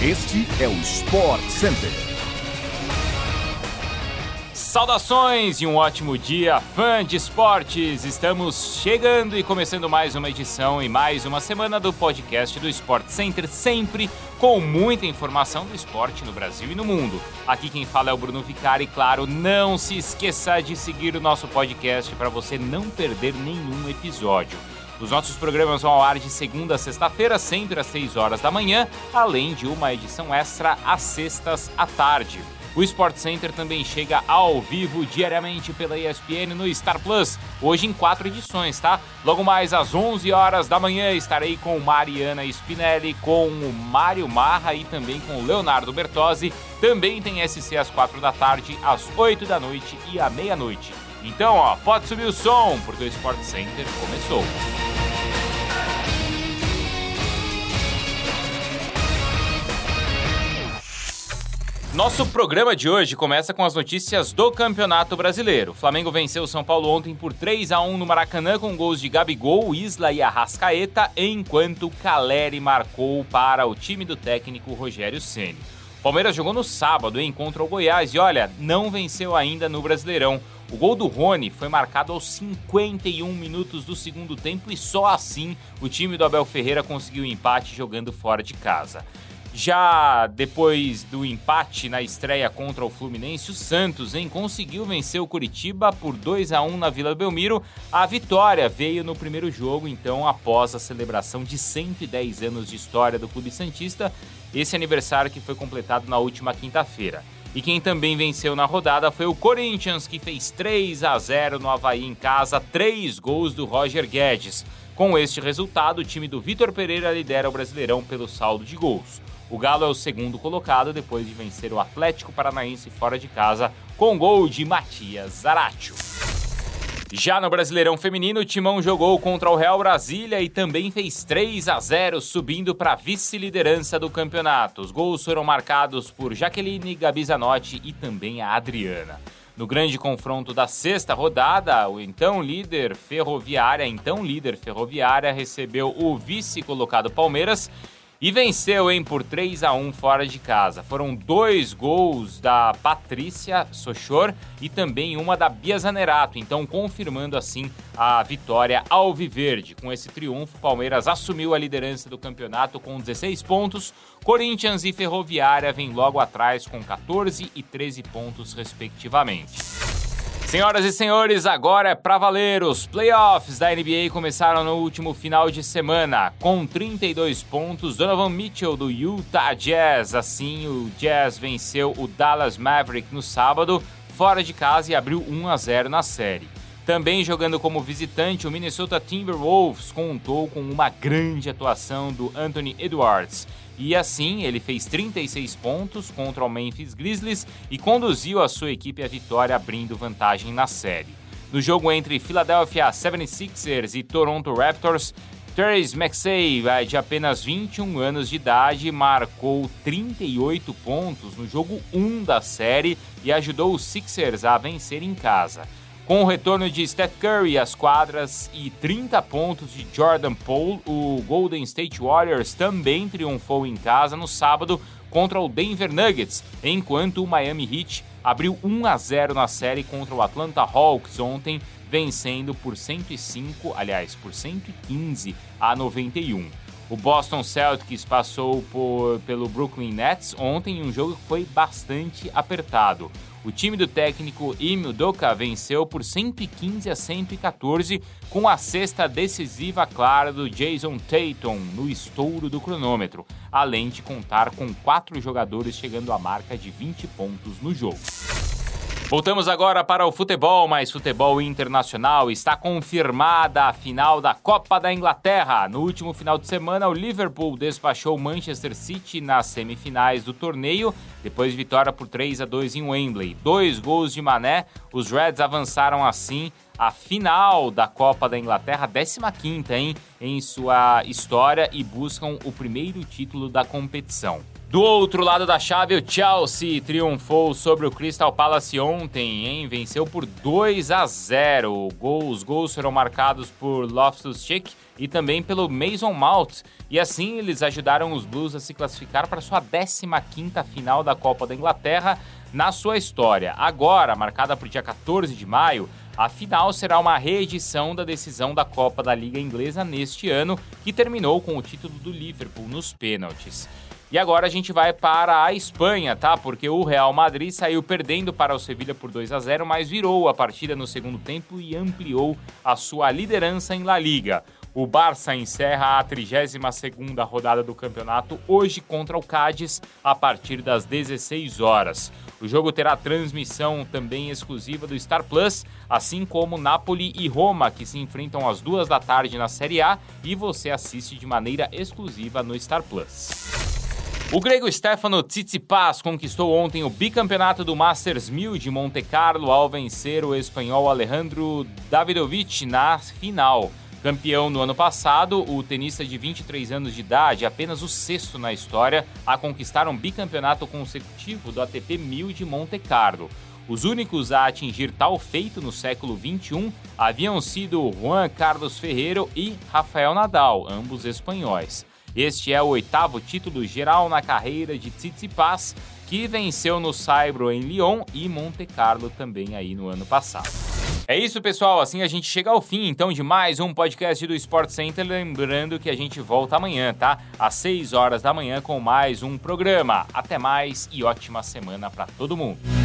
Este é o Sport Center. Saudações e um ótimo dia, fã de esportes! Estamos chegando e começando mais uma edição e mais uma semana do podcast do Sport Center, sempre com muita informação do esporte no Brasil e no mundo. Aqui quem fala é o Bruno Vicari, e claro, não se esqueça de seguir o nosso podcast para você não perder nenhum episódio. Os nossos programas vão ao ar de segunda a sexta-feira, sempre às 6 horas da manhã, além de uma edição extra às sextas à tarde. O Sport Center também chega ao vivo diariamente pela ESPN no Star Plus, hoje em quatro edições, tá? Logo mais às 11 horas da manhã estarei com Mariana Spinelli, com o Mário Marra e também com o Leonardo Bertozzi. Também tem SC às 4 da tarde, às 8 da noite e à meia-noite. Então, ó, pode subir o som, porque o Sport Center começou. Nosso programa de hoje começa com as notícias do Campeonato Brasileiro. O Flamengo venceu o São Paulo ontem por 3 a 1 no Maracanã com gols de Gabigol, Isla e Arrascaeta, enquanto Caleri marcou para o time do técnico Rogério Ceni. Palmeiras jogou no sábado em contra o Goiás e olha, não venceu ainda no Brasileirão. O gol do Rony foi marcado aos 51 minutos do segundo tempo e só assim o time do Abel Ferreira conseguiu o empate jogando fora de casa. Já depois do empate na estreia contra o Fluminense, o Santos hein, conseguiu vencer o Curitiba por 2 a 1 na Vila Belmiro. A vitória veio no primeiro jogo, então, após a celebração de 110 anos de história do Clube Santista, esse aniversário que foi completado na última quinta-feira. E quem também venceu na rodada foi o Corinthians, que fez 3 a 0 no Havaí em casa, três gols do Roger Guedes. Com este resultado, o time do Vitor Pereira lidera o Brasileirão pelo saldo de gols. O Galo é o segundo colocado depois de vencer o Atlético Paranaense fora de casa com gol de Matias Zaratio. Já no Brasileirão Feminino, o Timão jogou contra o Real Brasília e também fez 3 a 0, subindo para a vice-liderança do campeonato. Os gols foram marcados por Jaqueline, Gabi Zanotti e também a Adriana. No grande confronto da sexta rodada, o então líder Ferroviária, então líder Ferroviária, recebeu o vice-colocado Palmeiras e venceu, hein, por 3 a 1 fora de casa. Foram dois gols da Patrícia Sochor e também uma da Bia Zanerato, então confirmando assim a vitória alviverde. Com esse triunfo, Palmeiras assumiu a liderança do campeonato com 16 pontos. Corinthians e Ferroviária vêm logo atrás com 14 e 13 pontos respectivamente. Senhoras e senhores, agora é pra valer. Os playoffs da NBA começaram no último final de semana. Com 32 pontos, Donovan Mitchell do Utah Jazz. Assim, o Jazz venceu o Dallas Maverick no sábado, fora de casa, e abriu 1 a 0 na série. Também jogando como visitante, o Minnesota Timberwolves contou com uma grande atuação do Anthony Edwards. E assim, ele fez 36 pontos contra o Memphis Grizzlies e conduziu a sua equipe à vitória, abrindo vantagem na série. No jogo entre Philadelphia 76ers e Toronto Raptors, Therese Maxey, de apenas 21 anos de idade, marcou 38 pontos no jogo 1 da série e ajudou os Sixers a vencer em casa. Com o retorno de Steph Curry às quadras e 30 pontos de Jordan Poole, o Golden State Warriors também triunfou em casa no sábado contra o Denver Nuggets, enquanto o Miami Heat abriu 1 a 0 na série contra o Atlanta Hawks ontem, vencendo por 105, aliás, por 115 a 91. O Boston Celtics passou por, pelo Brooklyn Nets ontem em um jogo que foi bastante apertado. O time do técnico Ime Udoka venceu por 115 a 114 com a sexta decisiva clara do Jason Tatum no estouro do cronômetro, além de contar com quatro jogadores chegando à marca de 20 pontos no jogo. Voltamos agora para o futebol, mas futebol internacional. Está confirmada a final da Copa da Inglaterra. No último final de semana, o Liverpool despachou o Manchester City nas semifinais do torneio, depois de vitória por 3 a 2 em Wembley. Dois gols de Mané, os Reds avançaram assim à final da Copa da Inglaterra, 15ª hein, em sua história e buscam o primeiro título da competição. Do outro lado da chave, o Chelsea triunfou sobre o Crystal Palace ontem, hein? Venceu por 2 a 0. Os gols foram marcados por Loftus-Cheek e também pelo Mason Mount. E assim eles ajudaram os Blues a se classificar para sua 15ª final da Copa da Inglaterra na sua história. Agora, marcada para o dia 14 de maio, a final será uma reedição da decisão da Copa da Liga Inglesa neste ano, que terminou com o título do Liverpool nos pênaltis. E agora a gente vai para a Espanha, tá? Porque o Real Madrid saiu perdendo para o Sevilha por 2 a 0, mas virou a partida no segundo tempo e ampliou a sua liderança em La Liga. O Barça encerra a 32ª rodada do campeonato hoje contra o Cádiz a partir das 16 horas. O jogo terá transmissão também exclusiva do Star Plus, assim como Napoli e Roma, que se enfrentam às duas da tarde na Série A e você assiste de maneira exclusiva no Star Plus. O grego Stefano Tsitsipas conquistou ontem o bicampeonato do Masters 1000 de Monte Carlo ao vencer o espanhol Alejandro Davidovich na final. Campeão no ano passado, o tenista de 23 anos de idade, apenas o sexto na história, a conquistar um bicampeonato consecutivo do ATP 1000 de Monte Carlo. Os únicos a atingir tal feito no século XXI haviam sido Juan Carlos Ferreiro e Rafael Nadal, ambos espanhóis. Este é o oitavo título geral na carreira de Tsitsipas, que venceu no Saibro em Lyon e Monte Carlo também aí no ano passado. É isso, pessoal. Assim a gente chega ao fim, então, de mais um podcast do Sport Center. Lembrando que a gente volta amanhã, tá? Às 6 horas da manhã com mais um programa. Até mais e ótima semana para todo mundo.